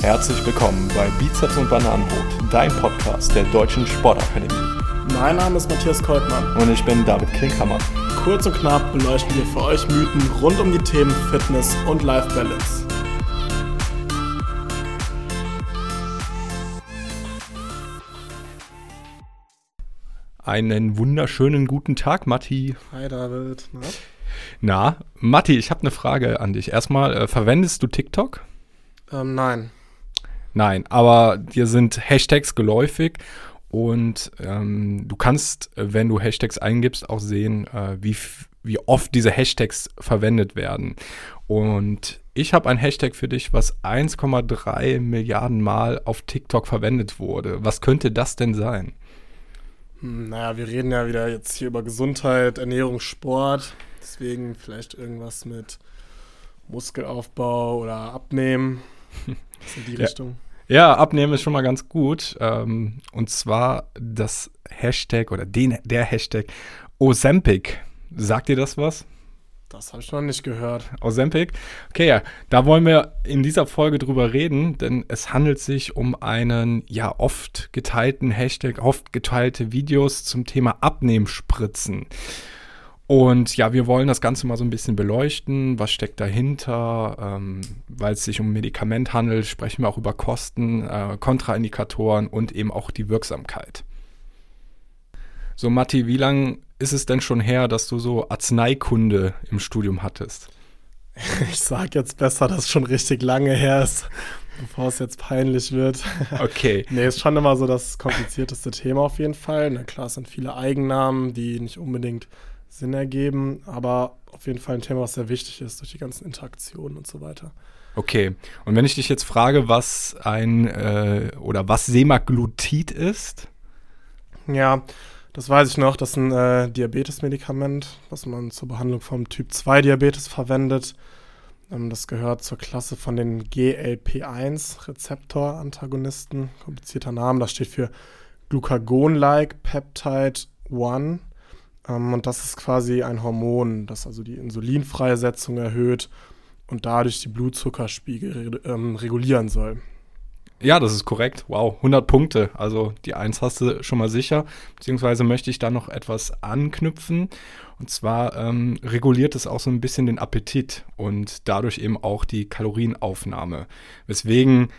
Herzlich willkommen bei Bizeps und Bananenbrot, dein Podcast der Deutschen Sportakademie. Mein Name ist Matthias Koltmann. Und ich bin David Klinkhammer. Kurz und knapp beleuchten wir für euch Mythen rund um die Themen Fitness und Life Balance. Einen wunderschönen guten Tag, Matti. Hi David. Na, Na Matti, ich habe eine Frage an dich. Erstmal, äh, verwendest du TikTok? Ähm, nein. Nein, aber dir sind Hashtags geläufig und ähm, du kannst, wenn du Hashtags eingibst, auch sehen, äh, wie, wie oft diese Hashtags verwendet werden. Und ich habe ein Hashtag für dich, was 1,3 Milliarden Mal auf TikTok verwendet wurde. Was könnte das denn sein? Hm, naja, wir reden ja wieder jetzt hier über Gesundheit, Ernährung, Sport. Deswegen vielleicht irgendwas mit Muskelaufbau oder Abnehmen. in die ja. Richtung. Ja, abnehmen ist schon mal ganz gut. Ähm, und zwar das Hashtag oder den, der Hashtag Ozempic. Sagt dir das was? Das habe ich noch nicht gehört. Ozempic? Okay, ja, da wollen wir in dieser Folge drüber reden, denn es handelt sich um einen ja oft geteilten Hashtag, oft geteilte Videos zum Thema Abnehmspritzen. Und ja, wir wollen das Ganze mal so ein bisschen beleuchten. Was steckt dahinter? Ähm, weil es sich um Medikament handelt, sprechen wir auch über Kosten, äh, Kontraindikatoren und eben auch die Wirksamkeit. So, Matti, wie lange ist es denn schon her, dass du so Arzneikunde im Studium hattest? Ich sag jetzt besser, dass es schon richtig lange her ist, bevor es jetzt peinlich wird. Okay. nee, ist schon immer so das komplizierteste Thema auf jeden Fall. Na klar, es sind viele Eigennamen, die nicht unbedingt Sinn ergeben, aber auf jeden Fall ein Thema, was sehr wichtig ist durch die ganzen Interaktionen und so weiter. Okay, und wenn ich dich jetzt frage, was ein äh, oder was Semaglutid ist? Ja, das weiß ich noch. Das ist ein äh, Diabetesmedikament, was man zur Behandlung vom Typ 2 Diabetes verwendet. Ähm, das gehört zur Klasse von den GLP-1 Rezeptorantagonisten. Komplizierter Name, das steht für Glucagon-like Peptide 1 ähm, und das ist quasi ein Hormon, das also die Insulinfreisetzung erhöht und dadurch die Blutzuckerspiegel ähm, regulieren soll. Ja, das ist korrekt. Wow, 100 Punkte. Also die Eins hast du schon mal sicher. Beziehungsweise möchte ich da noch etwas anknüpfen. Und zwar ähm, reguliert es auch so ein bisschen den Appetit und dadurch eben auch die Kalorienaufnahme. Weswegen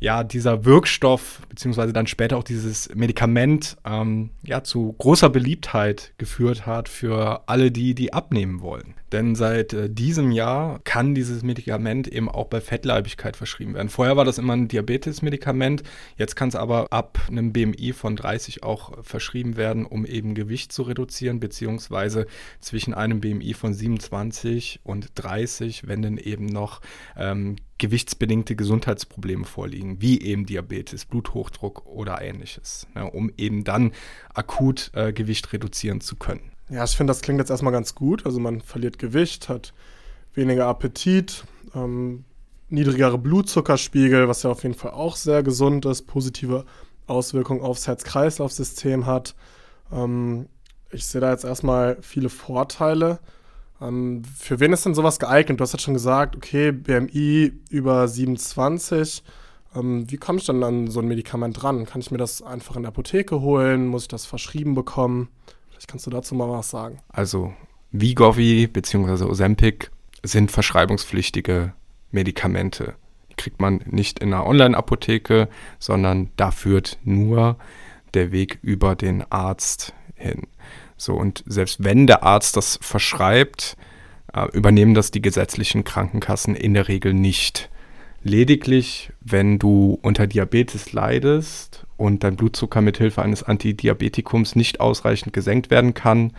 ja, dieser Wirkstoff, beziehungsweise dann später auch dieses Medikament, ähm, ja, zu großer Beliebtheit geführt hat für alle die, die abnehmen wollen. Denn seit äh, diesem Jahr kann dieses Medikament eben auch bei Fettleibigkeit verschrieben werden. Vorher war das immer ein Diabetes-Medikament, jetzt kann es aber ab einem BMI von 30 auch verschrieben werden, um eben Gewicht zu reduzieren, beziehungsweise zwischen einem BMI von 27 und 30, wenn dann eben noch ähm, gewichtsbedingte Gesundheitsprobleme vorliegen, wie eben Diabetes, Bluthochdruck oder ähnliches, ne, um eben dann akut äh, Gewicht reduzieren zu können. Ja, ich finde, das klingt jetzt erstmal ganz gut. Also man verliert Gewicht, hat weniger Appetit, ähm, niedrigere Blutzuckerspiegel, was ja auf jeden Fall auch sehr gesund ist, positive Auswirkungen aufs Herz-Kreislauf-System hat. Ähm, ich sehe da jetzt erstmal viele Vorteile. Ähm, für wen ist denn sowas geeignet? Du hast jetzt schon gesagt, okay, BMI über 27. Ähm, wie komme ich dann an so ein Medikament ran? Kann ich mir das einfach in der Apotheke holen? Muss ich das verschrieben bekommen? Vielleicht kannst du dazu mal was sagen. Also Vigovi bzw. Ozempic sind verschreibungspflichtige Medikamente. Die kriegt man nicht in einer Online-Apotheke, sondern da führt nur der Weg über den Arzt hin. So, und selbst wenn der Arzt das verschreibt, äh, übernehmen das die gesetzlichen Krankenkassen in der Regel nicht. Lediglich, wenn du unter Diabetes leidest und dein Blutzucker mit Hilfe eines Antidiabetikums nicht ausreichend gesenkt werden kann,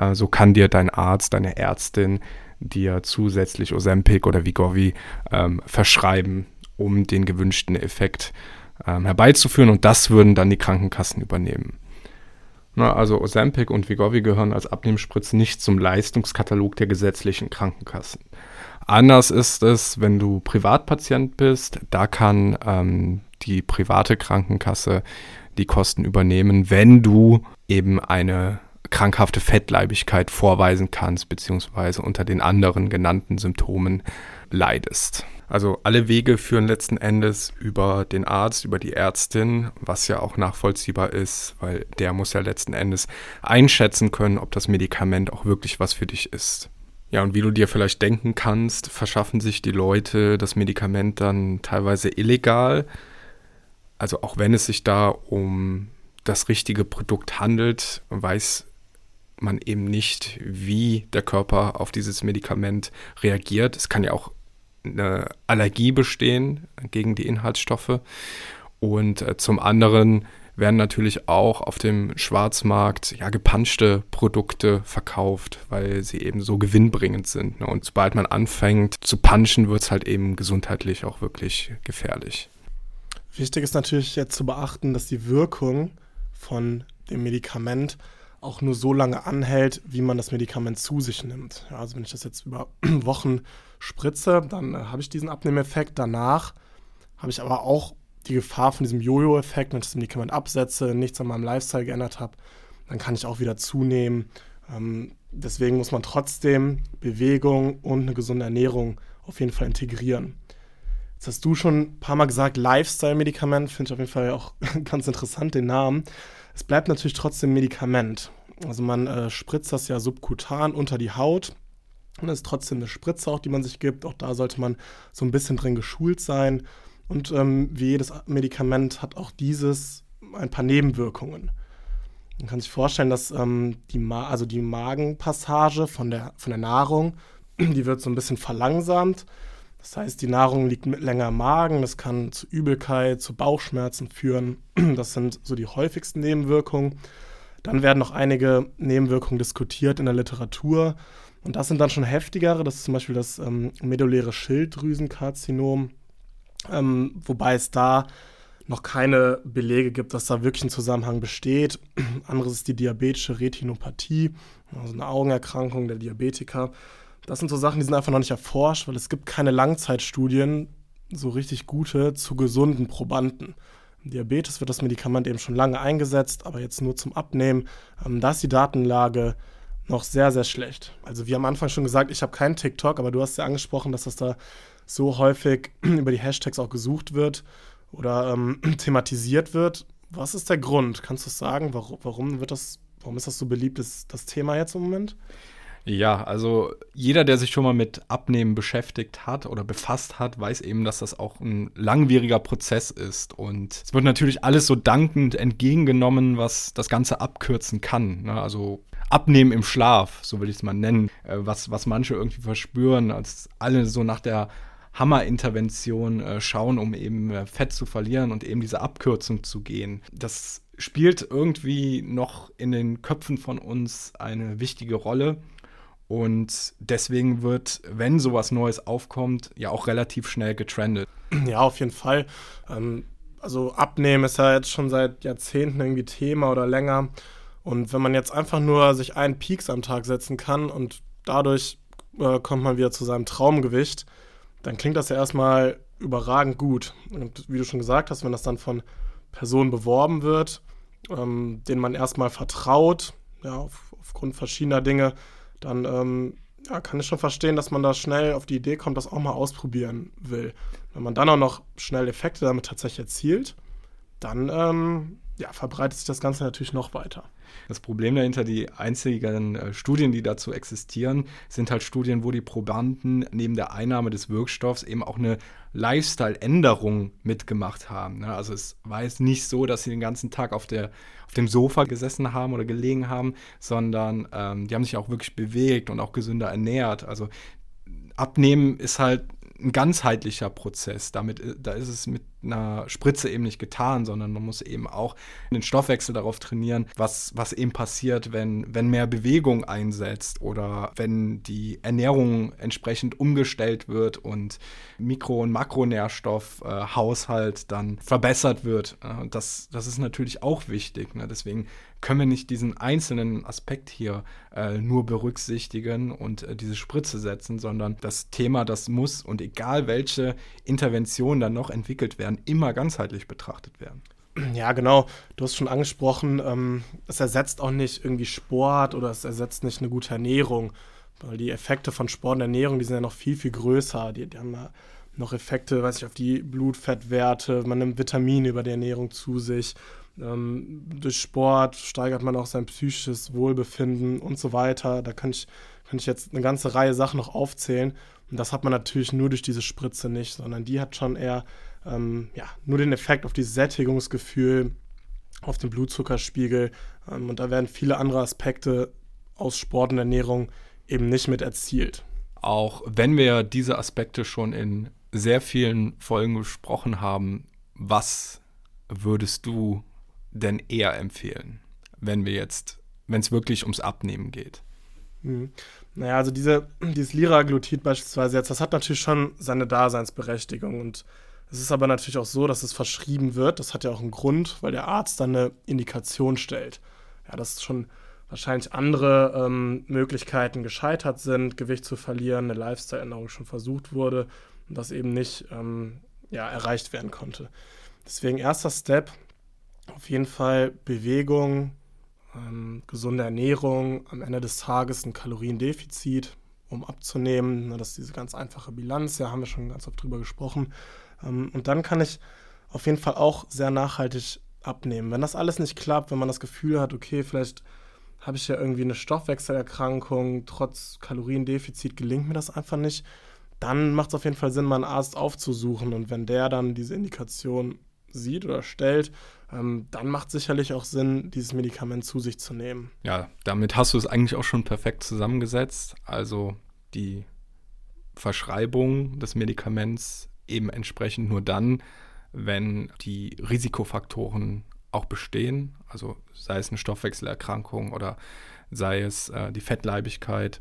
äh, so kann dir dein Arzt, deine Ärztin dir zusätzlich Ozempic oder Vigovi ähm, verschreiben, um den gewünschten Effekt ähm, herbeizuführen und das würden dann die Krankenkassen übernehmen. Na, also Ozempic und Vigovi gehören als Abnehmspritzen nicht zum Leistungskatalog der gesetzlichen Krankenkassen. Anders ist es, wenn du Privatpatient bist. Da kann ähm, die private Krankenkasse die Kosten übernehmen, wenn du eben eine krankhafte Fettleibigkeit vorweisen kannst, beziehungsweise unter den anderen genannten Symptomen leidest. Also alle Wege führen letzten Endes über den Arzt, über die Ärztin, was ja auch nachvollziehbar ist, weil der muss ja letzten Endes einschätzen können, ob das Medikament auch wirklich was für dich ist. Ja, und wie du dir vielleicht denken kannst, verschaffen sich die Leute das Medikament dann teilweise illegal. Also auch wenn es sich da um das richtige Produkt handelt, weiß man eben nicht, wie der Körper auf dieses Medikament reagiert. Es kann ja auch eine Allergie bestehen gegen die Inhaltsstoffe. Und äh, zum anderen werden natürlich auch auf dem Schwarzmarkt ja gepanschte Produkte verkauft, weil sie eben so gewinnbringend sind. Ne? Und sobald man anfängt zu punchen, wird es halt eben gesundheitlich auch wirklich gefährlich. Wichtig ist natürlich jetzt zu beachten, dass die Wirkung von dem Medikament auch nur so lange anhält, wie man das Medikament zu sich nimmt. Ja, also wenn ich das jetzt über Wochen spritze, dann äh, habe ich diesen Abnehmeffekt. Danach habe ich aber auch die Gefahr von diesem Jojo-Effekt, wenn ich das Medikament absetze, nichts an meinem Lifestyle geändert habe, dann kann ich auch wieder zunehmen. Ähm, deswegen muss man trotzdem Bewegung und eine gesunde Ernährung auf jeden Fall integrieren. Jetzt hast du schon ein paar Mal gesagt, Lifestyle-Medikament, finde ich auf jeden Fall auch ganz interessant, den Namen. Es bleibt natürlich trotzdem Medikament. Also man äh, spritzt das ja subkutan unter die Haut. Und es ist trotzdem eine Spritze auch, die man sich gibt. Auch da sollte man so ein bisschen drin geschult sein. Und ähm, wie jedes Medikament hat auch dieses ein paar Nebenwirkungen. Man kann sich vorstellen, dass ähm, die, Ma also die Magenpassage von der, von der Nahrung, die wird so ein bisschen verlangsamt. Das heißt, die Nahrung liegt länger im Magen, das kann zu Übelkeit, zu Bauchschmerzen führen. Das sind so die häufigsten Nebenwirkungen. Dann werden noch einige Nebenwirkungen diskutiert in der Literatur. Und das sind dann schon heftigere. Das ist zum Beispiel das ähm, medulläre Schilddrüsenkarzinom, ähm, wobei es da noch keine Belege gibt, dass da wirklich ein Zusammenhang besteht. Anderes ist die diabetische Retinopathie, also eine Augenerkrankung der Diabetiker. Das sind so Sachen, die sind einfach noch nicht erforscht, weil es gibt keine Langzeitstudien, so richtig gute, zu gesunden Probanden. Im Diabetes wird das Medikament eben schon lange eingesetzt, aber jetzt nur zum Abnehmen. Ähm, da ist die Datenlage noch sehr, sehr schlecht. Also wie am Anfang schon gesagt, ich habe keinen TikTok, aber du hast ja angesprochen, dass das da so häufig über die Hashtags auch gesucht wird oder ähm, thematisiert wird. Was ist der Grund? Kannst du sagen, warum, warum wird das, warum ist das so beliebt, das, das Thema jetzt im Moment? Ja, also jeder, der sich schon mal mit Abnehmen beschäftigt hat oder befasst hat, weiß eben, dass das auch ein langwieriger Prozess ist. Und es wird natürlich alles so dankend entgegengenommen, was das Ganze abkürzen kann. Ne? Also Abnehmen im Schlaf, so würde ich es mal nennen, äh, was, was manche irgendwie verspüren, als alle so nach der Hammerintervention äh, schauen, um eben äh, Fett zu verlieren und eben diese Abkürzung zu gehen. Das spielt irgendwie noch in den Köpfen von uns eine wichtige Rolle. Und deswegen wird, wenn sowas Neues aufkommt, ja auch relativ schnell getrendet. Ja, auf jeden Fall. Ähm, also Abnehmen ist ja jetzt schon seit Jahrzehnten irgendwie Thema oder länger. Und wenn man jetzt einfach nur sich einen Peaks am Tag setzen kann und dadurch äh, kommt man wieder zu seinem Traumgewicht, dann klingt das ja erstmal überragend gut. Und wie du schon gesagt hast, wenn das dann von Personen beworben wird, ähm, denen man erstmal vertraut, ja, auf, aufgrund verschiedener Dinge, dann ähm, ja, kann ich schon verstehen, dass man da schnell auf die Idee kommt, das auch mal ausprobieren will. Wenn man dann auch noch schnell Effekte damit tatsächlich erzielt, dann ähm, ja, verbreitet sich das Ganze natürlich noch weiter. Das Problem dahinter, die einzigen äh, Studien, die dazu existieren, sind halt Studien, wo die Probanden neben der Einnahme des Wirkstoffs eben auch eine Lifestyle-Änderung mitgemacht haben. Ne? Also es war jetzt nicht so, dass sie den ganzen Tag auf, der, auf dem Sofa gesessen haben oder gelegen haben, sondern ähm, die haben sich auch wirklich bewegt und auch gesünder ernährt. Also Abnehmen ist halt ein ganzheitlicher Prozess. Damit, äh, da ist es mit einer Spritze eben nicht getan, sondern man muss eben auch den Stoffwechsel darauf trainieren, was, was eben passiert, wenn, wenn mehr Bewegung einsetzt oder wenn die Ernährung entsprechend umgestellt wird und Mikro- und Makronährstoffhaushalt äh, dann verbessert wird. Äh, das, das ist natürlich auch wichtig. Ne? Deswegen können wir nicht diesen einzelnen Aspekt hier äh, nur berücksichtigen und äh, diese Spritze setzen, sondern das Thema, das muss und egal welche Intervention dann noch entwickelt werden, immer ganzheitlich betrachtet werden. Ja, genau. Du hast schon angesprochen, ähm, es ersetzt auch nicht irgendwie Sport oder es ersetzt nicht eine gute Ernährung, weil die Effekte von Sport und Ernährung, die sind ja noch viel, viel größer. Die, die haben eine noch Effekte, weiß ich, auf die Blutfettwerte, man nimmt Vitamine über die Ernährung zu sich. Ähm, durch Sport steigert man auch sein psychisches Wohlbefinden und so weiter. Da kann ich, kann ich jetzt eine ganze Reihe Sachen noch aufzählen. Und das hat man natürlich nur durch diese Spritze nicht, sondern die hat schon eher ähm, ja, nur den Effekt auf dieses Sättigungsgefühl, auf den Blutzuckerspiegel. Ähm, und da werden viele andere Aspekte aus Sport und Ernährung eben nicht mit erzielt. Auch wenn wir diese Aspekte schon in sehr vielen Folgen besprochen haben, was würdest du denn eher empfehlen, wenn wir jetzt, wenn es wirklich ums Abnehmen geht? Mhm. Naja, also diese, dieses Liraglutid beispielsweise jetzt, das hat natürlich schon seine Daseinsberechtigung und es ist aber natürlich auch so, dass es verschrieben wird. Das hat ja auch einen Grund, weil der Arzt dann eine Indikation stellt. Ja, dass schon wahrscheinlich andere ähm, Möglichkeiten gescheitert sind, Gewicht zu verlieren, eine Lifestyle-Änderung schon versucht wurde und das eben nicht ähm, ja, erreicht werden konnte. Deswegen erster Step, auf jeden Fall Bewegung, ähm, gesunde Ernährung, am Ende des Tages ein Kaloriendefizit, um abzunehmen. Das ist diese ganz einfache Bilanz, ja, haben wir schon ganz oft drüber gesprochen. Ähm, und dann kann ich auf jeden Fall auch sehr nachhaltig abnehmen. Wenn das alles nicht klappt, wenn man das Gefühl hat, okay, vielleicht habe ich ja irgendwie eine Stoffwechselerkrankung, trotz Kaloriendefizit gelingt mir das einfach nicht, dann macht es auf jeden Fall Sinn, mal einen Arzt aufzusuchen. Und wenn der dann diese Indikation sieht oder stellt, ähm, dann macht sicherlich auch Sinn, dieses Medikament zu sich zu nehmen. Ja, damit hast du es eigentlich auch schon perfekt zusammengesetzt. Also die Verschreibung des Medikaments eben entsprechend nur dann, wenn die Risikofaktoren auch bestehen, also sei es eine Stoffwechselerkrankung oder sei es äh, die Fettleibigkeit.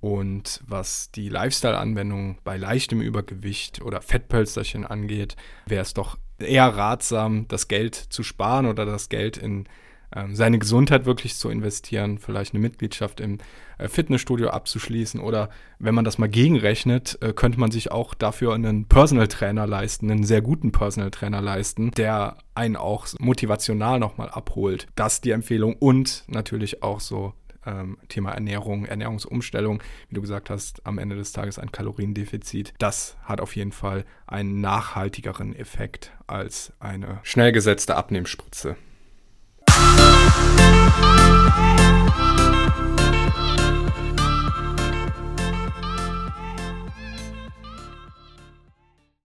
Und was die Lifestyle-Anwendung bei leichtem Übergewicht oder Fettpölsterchen angeht, wäre es doch eher ratsam, das Geld zu sparen oder das Geld in seine Gesundheit wirklich zu investieren, vielleicht eine Mitgliedschaft im äh, Fitnessstudio abzuschließen oder wenn man das mal gegenrechnet, äh, könnte man sich auch dafür einen Personal Trainer leisten, einen sehr guten Personal Trainer leisten, der einen auch motivational nochmal abholt. Das ist die Empfehlung und natürlich auch so ähm, Thema Ernährung, Ernährungsumstellung, wie du gesagt hast, am Ende des Tages ein Kaloriendefizit. Das hat auf jeden Fall einen nachhaltigeren Effekt als eine schnell gesetzte Abnehmspritze. Bye.